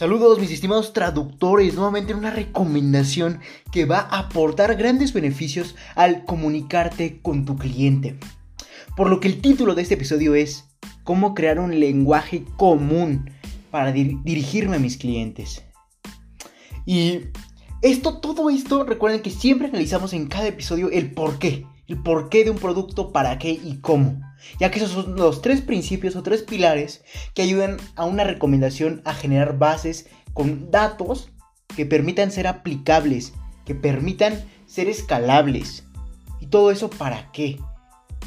Saludos mis estimados traductores, nuevamente una recomendación que va a aportar grandes beneficios al comunicarte con tu cliente. Por lo que el título de este episodio es cómo crear un lenguaje común para dirigirme a mis clientes. Y esto, todo esto, recuerden que siempre analizamos en cada episodio el por qué, el porqué de un producto, para qué y cómo ya que esos son los tres principios o tres pilares que ayudan a una recomendación a generar bases con datos que permitan ser aplicables, que permitan ser escalables. ¿Y todo eso para qué?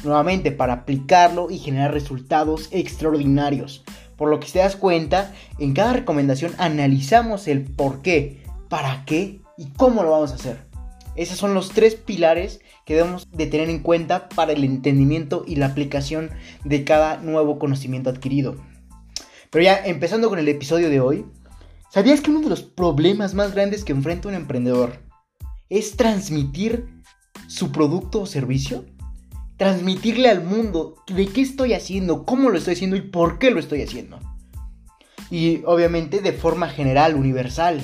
Nuevamente, para aplicarlo y generar resultados extraordinarios. Por lo que te das cuenta, en cada recomendación analizamos el por qué, para qué y cómo lo vamos a hacer. Esos son los tres pilares que debemos de tener en cuenta para el entendimiento y la aplicación de cada nuevo conocimiento adquirido. Pero ya empezando con el episodio de hoy, ¿sabías que uno de los problemas más grandes que enfrenta un emprendedor es transmitir su producto o servicio? Transmitirle al mundo de qué estoy haciendo, cómo lo estoy haciendo y por qué lo estoy haciendo. Y obviamente de forma general, universal.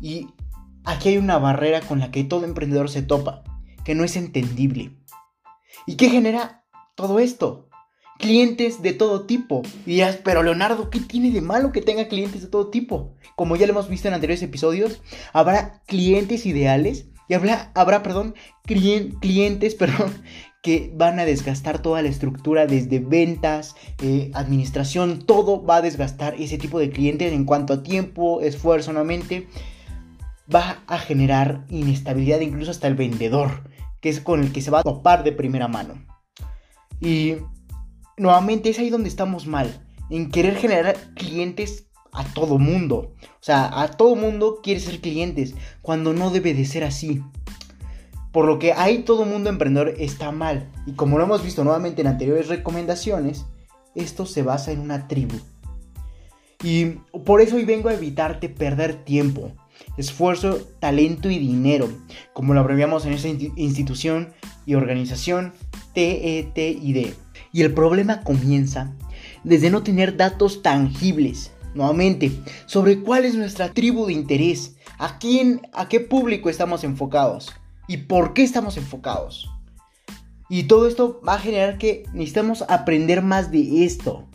Y aquí hay una barrera con la que todo emprendedor se topa que no es entendible. ¿Y qué genera todo esto? Clientes de todo tipo. Y dirás, pero Leonardo, ¿qué tiene de malo que tenga clientes de todo tipo? Como ya lo hemos visto en anteriores episodios, habrá clientes ideales y habrá, habrá perdón, clientes, perdón, que van a desgastar toda la estructura desde ventas, eh, administración, todo va a desgastar ese tipo de clientes en cuanto a tiempo, esfuerzo, nuevamente. Va a generar inestabilidad incluso hasta el vendedor que es con el que se va a topar de primera mano. Y nuevamente es ahí donde estamos mal, en querer generar clientes a todo mundo. O sea, a todo mundo quiere ser clientes, cuando no debe de ser así. Por lo que ahí todo mundo emprendedor está mal. Y como lo hemos visto nuevamente en anteriores recomendaciones, esto se basa en una tribu. Y por eso hoy vengo a evitarte perder tiempo esfuerzo, talento y dinero, como lo abreviamos en esa institución y organización TETID. Y el problema comienza desde no tener datos tangibles, nuevamente, sobre cuál es nuestra tribu de interés, a quién, a qué público estamos enfocados y por qué estamos enfocados. Y todo esto va a generar que necesitamos aprender más de esto.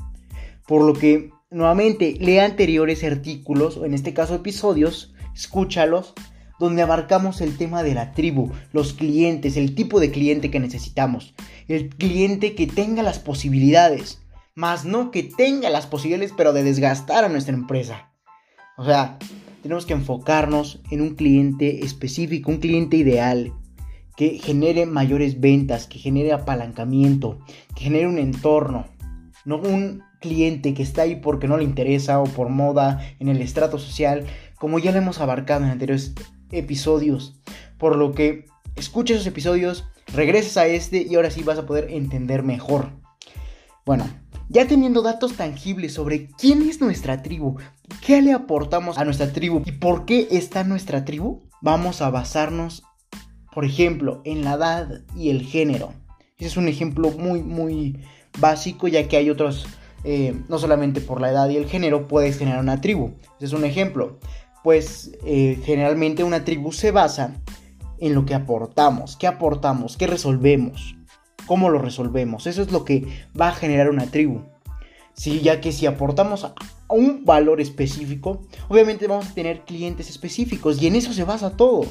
Por lo que, nuevamente, lea anteriores artículos, o en este caso episodios, escúchalos, donde abarcamos el tema de la tribu, los clientes, el tipo de cliente que necesitamos, el cliente que tenga las posibilidades, más no que tenga las posibilidades pero de desgastar a nuestra empresa. O sea, tenemos que enfocarnos en un cliente específico, un cliente ideal, que genere mayores ventas, que genere apalancamiento, que genere un entorno, no un cliente que está ahí porque no le interesa o por moda en el estrato social, como ya lo hemos abarcado en anteriores episodios. Por lo que escucha esos episodios, regreses a este y ahora sí vas a poder entender mejor. Bueno, ya teniendo datos tangibles sobre quién es nuestra tribu, qué le aportamos a nuestra tribu y por qué está nuestra tribu, vamos a basarnos, por ejemplo, en la edad y el género. Ese es un ejemplo muy, muy básico, ya que hay otros, eh, no solamente por la edad y el género, puedes generar una tribu. Ese es un ejemplo pues eh, generalmente una tribu se basa en lo que aportamos, qué aportamos, qué resolvemos, cómo lo resolvemos. Eso es lo que va a generar una tribu. Sí, ya que si aportamos a un valor específico, obviamente vamos a tener clientes específicos y en eso se basa todo.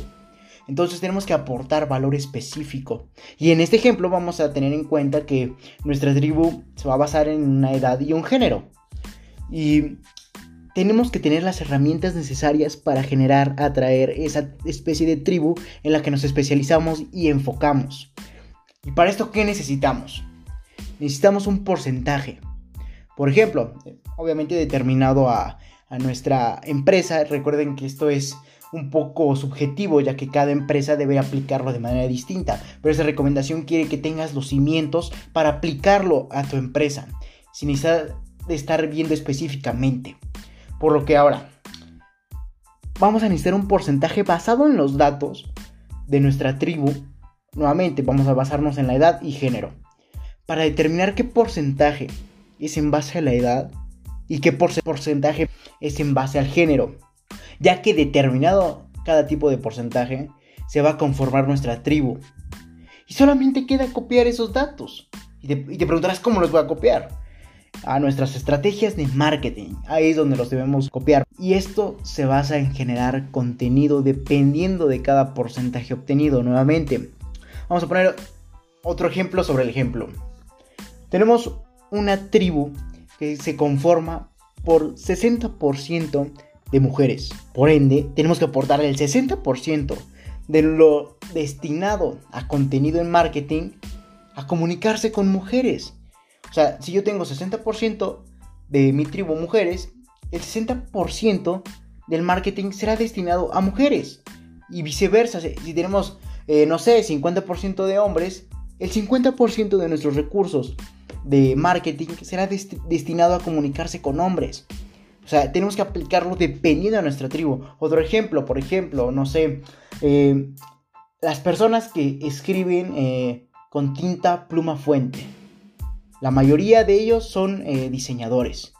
Entonces tenemos que aportar valor específico. Y en este ejemplo vamos a tener en cuenta que nuestra tribu se va a basar en una edad y un género. Y tenemos que tener las herramientas necesarias para generar, atraer esa especie de tribu en la que nos especializamos y enfocamos. ¿Y para esto qué necesitamos? Necesitamos un porcentaje. Por ejemplo, obviamente determinado a, nuestra empresa. Recuerden que esto es un poco subjetivo ya que cada empresa debe aplicarlo de manera distinta. Pero esa recomendación quiere que tengas los cimientos para aplicarlo a tu empresa. Sin necesidad de estar viendo específicamente. Por lo que ahora vamos a necesitar un porcentaje basado en los datos de nuestra tribu. Nuevamente vamos a basarnos en la edad y género. Para determinar qué porcentaje es en base a la edad, y qué porcentaje es en base al género, ya que determinado cada tipo de porcentaje se va a conformar nuestra tribu. Y solamente queda copiar esos datos. Y te, y te preguntarás cómo los voy a copiar a nuestras estrategias de marketing. Ahí es donde los debemos copiar. Y esto se basa en generar contenido dependiendo de cada porcentaje obtenido. Nuevamente, vamos a poner otro ejemplo sobre el ejemplo. Tenemos una tribu que se conforma por 60% de mujeres. Por ende, tenemos que aportar el 60% de lo destinado a contenido en marketing a comunicarse con mujeres. O sea, si yo tengo 60% de mi tribu mujeres, el 60% del marketing será destinado a mujeres. Y viceversa, si tenemos, eh, no sé, 50% de hombres, el 50% de nuestros recursos de marketing será destinado a comunicarse con hombres. O sea, tenemos que aplicarlo dependiendo de nuestra tribu. Otro ejemplo, por ejemplo, no sé, eh, las personas que escriben eh, con tinta pluma fuente. La mayoría de ellos son eh, diseñadores.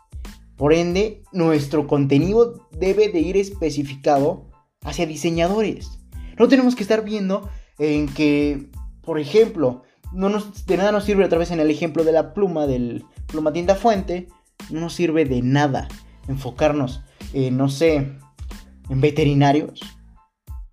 Por ende, nuestro contenido debe de ir especificado hacia diseñadores. No tenemos que estar viendo en que, por ejemplo, no nos, de nada nos sirve otra vez en el ejemplo de la pluma, del pluma tinta fuente, no nos sirve de nada enfocarnos, en, no sé, en veterinarios,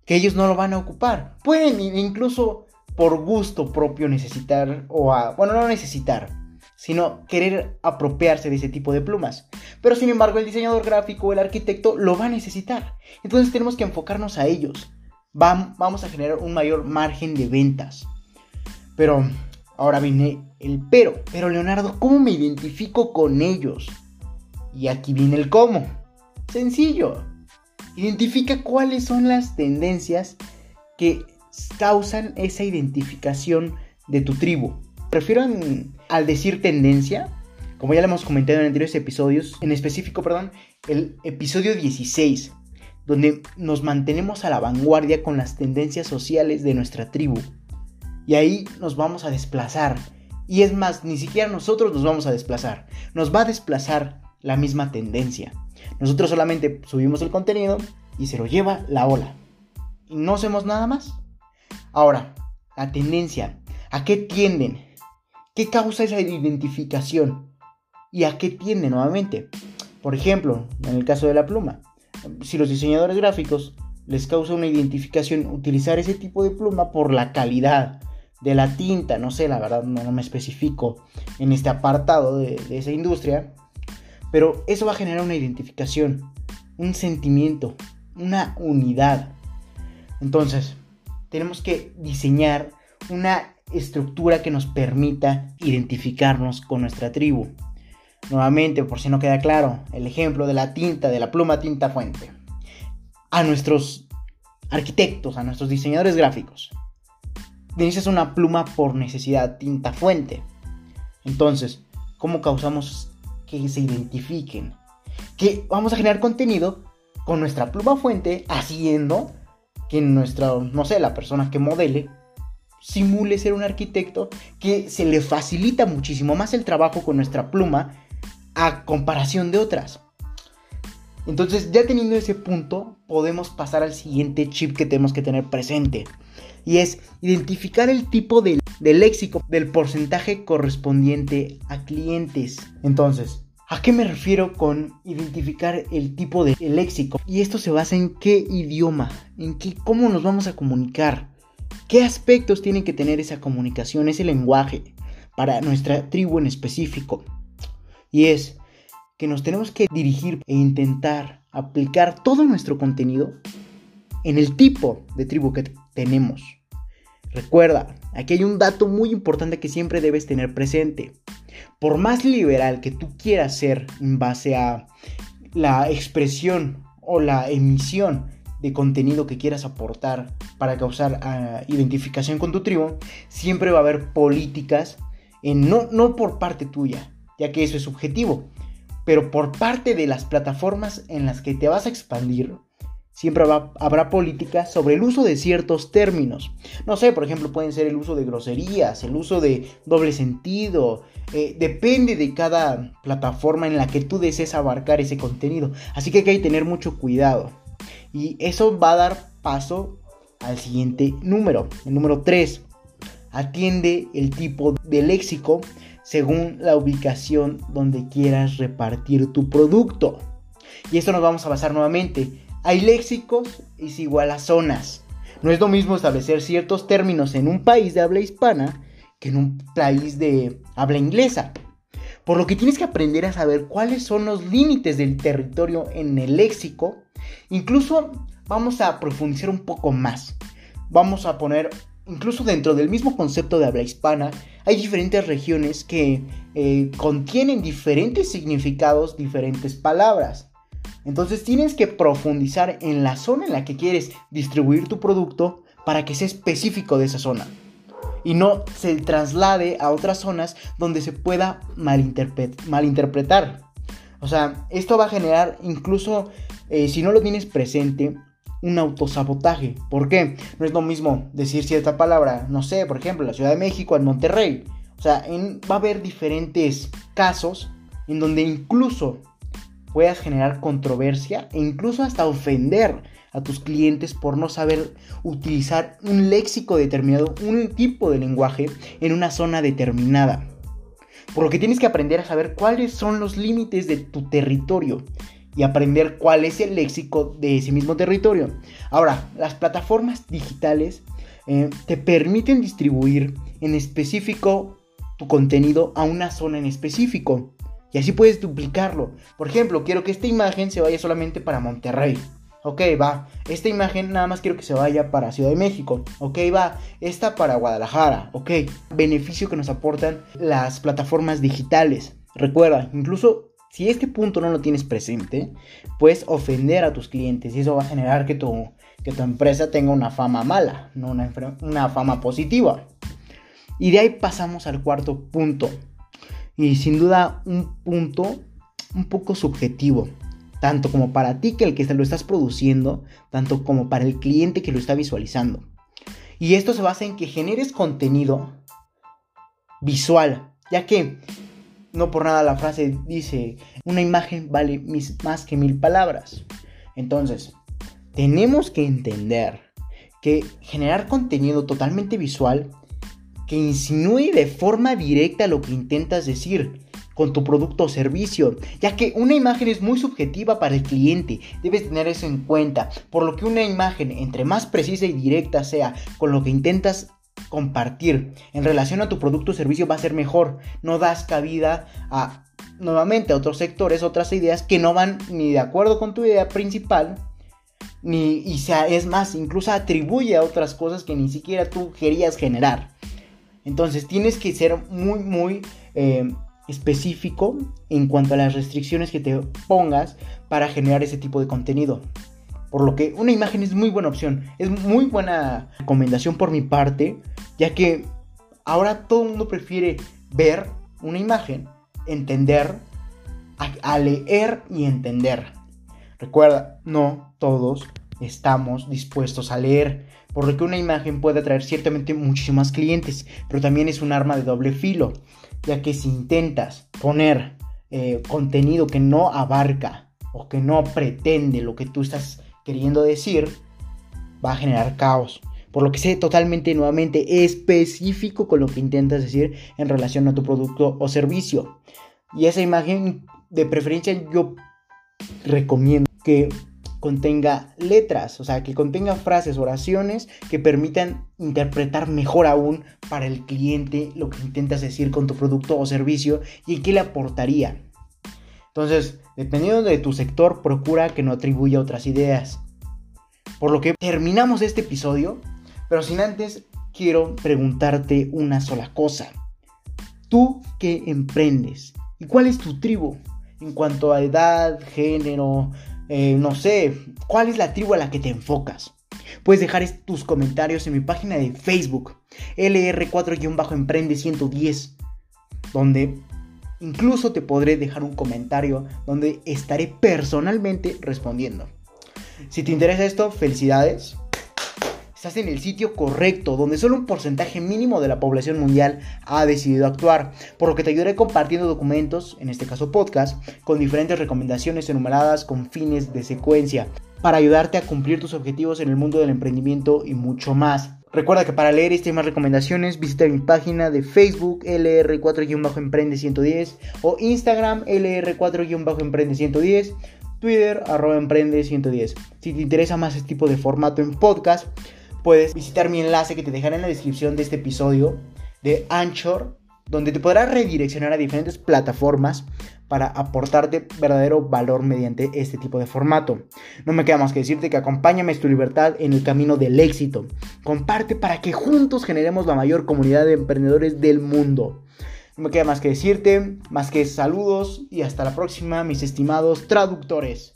que ellos no lo van a ocupar. Pueden incluso por gusto propio necesitar, o a, bueno, no necesitar, sino querer apropiarse de ese tipo de plumas. Pero sin embargo el diseñador gráfico o el arquitecto lo va a necesitar. Entonces tenemos que enfocarnos a ellos. vamos a generar un mayor margen de ventas. Pero ahora viene el pero. Pero Leonardo, ¿cómo me identifico con ellos? Y aquí viene el cómo. Sencillo. Identifica cuáles son las tendencias que causan esa identificación de tu tribu. Prefiero al decir tendencia, como ya lo hemos comentado en anteriores episodios, en específico, perdón, el episodio 16, donde nos mantenemos a la vanguardia con las tendencias sociales de nuestra tribu. Y ahí nos vamos a desplazar. Y es más, ni siquiera nosotros nos vamos a desplazar. Nos va a desplazar la misma tendencia. Nosotros solamente subimos el contenido y se lo lleva la ola. Y no hacemos nada más. Ahora, la tendencia. ¿A qué tienden? ¿Qué causa esa identificación? ¿Y a qué tiende nuevamente? Por ejemplo, en el caso de la pluma, si los diseñadores gráficos les causa una identificación utilizar ese tipo de pluma por la calidad de la tinta, no sé, la verdad no, me especifico en este apartado de, de esa industria, pero eso va a generar una identificación, un sentimiento, una unidad. Entonces, tenemos que diseñar una estructura que nos permita identificarnos con nuestra tribu. Nuevamente, por si no queda claro, el ejemplo de la tinta, de la pluma tinta fuente. A nuestros arquitectos, a nuestros diseñadores gráficos. Necesitas una pluma por necesidad, tinta fuente. Entonces, ¿cómo causamos que se identifiquen? Que vamos a generar contenido con nuestra pluma fuente haciendo que nuestra, no sé, la persona que modele simule ser un arquitecto que se le facilita muchísimo más el trabajo con nuestra pluma a comparación de otras. Entonces, ya teniendo ese punto, podemos pasar al siguiente chip que tenemos que tener presente. Y es identificar el tipo de, léxico del porcentaje correspondiente a clientes. Entonces, ¿a qué me refiero con identificar el tipo de léxico? Y esto se basa en qué idioma, en qué, cómo nos vamos a comunicar. ¿Qué aspectos tiene que tener esa comunicación, ese lenguaje para nuestra tribu en específico? Y es que nos tenemos que dirigir e intentar aplicar todo nuestro contenido en el tipo de tribu que tenemos. Recuerda, aquí hay un dato muy importante que siempre debes tener presente. Por más liberal que tú quieras ser en base a la expresión o la emisión de contenido que quieras aportar para causar ah, identificación con tu tribu, siempre va a haber políticas, en, no, no por parte tuya, ya que eso es subjetivo, pero por parte de las plataformas en las que te vas a expandir, siempre habrá, políticas sobre el uso de ciertos términos. No sé, por ejemplo, pueden ser el uso de groserías, el uso de doble sentido. Eh, depende de cada plataforma en la que tú desees abarcar ese contenido. Así que hay que tener mucho cuidado. Y eso va a dar paso al siguiente número, el número 3. Atiende el tipo de léxico según la ubicación donde quieras repartir tu producto. Y esto nos vamos a basar nuevamente hay léxicos es igual a zonas. No es lo mismo establecer ciertos términos en un país de habla hispana que en un país de habla inglesa. Por lo que tienes que aprender a saber cuáles son los límites del territorio en el léxico. Incluso vamos a profundizar un poco más. Vamos a poner, incluso dentro del mismo concepto de habla hispana, hay diferentes regiones que eh, contienen diferentes significados, diferentes palabras. Entonces tienes que profundizar en la zona en la que quieres distribuir tu producto para que sea específico de esa zona. Y no se traslade a otras zonas donde se pueda malinterpretar. O sea, esto va a generar incluso, eh, si no lo tienes presente, un autosabotaje. ¿Por qué? No es lo mismo decir cierta palabra, no sé, por ejemplo, la Ciudad de México, en Monterrey. O sea, va a haber diferentes casos en donde incluso puedas generar controversia e incluso hasta ofender a tus clientes por no saber utilizar un léxico determinado, un tipo de lenguaje en una zona determinada. Por lo que tienes que aprender a saber cuáles son los límites de tu territorio y aprender cuál es el léxico de ese mismo territorio. Ahora, las plataformas digitales eh, te permiten distribuir en específico tu contenido a una zona en específico. Y así puedes duplicarlo. Por ejemplo, quiero que esta imagen se vaya solamente para Monterrey. Ok, va. Esta imagen nada más quiero que se vaya para Ciudad de México. Ok, va. Esta para Guadalajara. Ok. Beneficio que nos aportan las plataformas digitales. Recuerda, incluso si este punto no lo tienes presente, puedes ofender a tus clientes y eso va a generar que tu, que tu empresa tenga una fama mala, no una, una fama positiva. Y de ahí pasamos al cuarto punto y sin duda un punto un poco subjetivo, tanto como para ti que el que lo estás produciendo, tanto como para el cliente que lo está visualizando. Y esto se basa en que generes contenido visual, ya que no por nada la frase dice, una imagen vale más que mil palabras. Entonces, tenemos que entender que generar contenido totalmente visual que insinúe de forma directa lo que intentas decir con tu producto o servicio, ya que una imagen es muy subjetiva para el cliente, debes tener eso en cuenta, por lo que una imagen entre más precisa y directa sea con lo que intentas compartir en relación a tu producto o servicio va a ser mejor, no das cabida a nuevamente a otros sectores, otras ideas que no van ni de acuerdo con tu idea principal, ni y sea, es más, incluso atribuye a otras cosas que ni siquiera tú querías generar. Entonces tienes que ser muy, muy eh, específico en cuanto a las restricciones que te pongas para generar ese tipo de contenido. Por lo que una imagen es muy buena opción. Es muy buena recomendación por mi parte, ya que ahora todo el mundo prefiere ver una imagen, entender, a leer y entender. Recuerda, no todos estamos dispuestos a leer por lo que una imagen puede atraer ciertamente muchísimos clientes, pero también es un arma de doble filo, ya que si intentas poner eh, contenido que no abarca o que no pretende lo que tú estás queriendo decir, va a generar caos. Por lo que sé totalmente nuevamente específico con lo que intentas decir en relación a tu producto o servicio. Y esa imagen de preferencia yo recomiendo que contenga letras, o sea, que contenga frases, oraciones que permitan interpretar mejor aún para el cliente lo que intentas decir con tu producto o servicio y qué le aportaría. Entonces, dependiendo de tu sector, procura que no atribuya otras ideas. Por lo que terminamos este episodio, pero sin antes quiero preguntarte una sola cosa. ¿Tú qué emprendes? ¿Y cuál es tu tribu? En cuanto a edad, género, eh, no sé, cuál es la tribu a la que te enfocas. Puedes dejar tus comentarios en mi página de Facebook, LR4-Emprende 110, donde incluso te podré dejar un comentario donde estaré personalmente respondiendo. Si te interesa esto, felicidades. Estás en el sitio correcto, donde solo un porcentaje mínimo de la población mundial ha decidido actuar, por lo que te ayudaré compartiendo documentos, en este caso podcast, con diferentes recomendaciones enumeradas con fines de secuencia, para ayudarte a cumplir tus objetivos en el mundo del emprendimiento y mucho más. Recuerda que para leer este y más recomendaciones visita mi página de Facebook LR4-Emprende110 o Instagram LR4-Emprende110, Twitter arroba Emprende110. Si te interesa más este tipo de formato en podcast, puedes visitar mi enlace que te dejaré en la descripción de este episodio de Anchor, donde te podrás redireccionar a diferentes plataformas para aportarte verdadero valor mediante este tipo de formato. No me queda más que decirte que acompáñame a tu libertad en el camino del éxito. Comparte para que juntos generemos la mayor comunidad de emprendedores del mundo. No me queda más que decirte, más que saludos y hasta la próxima, mis estimados traductores.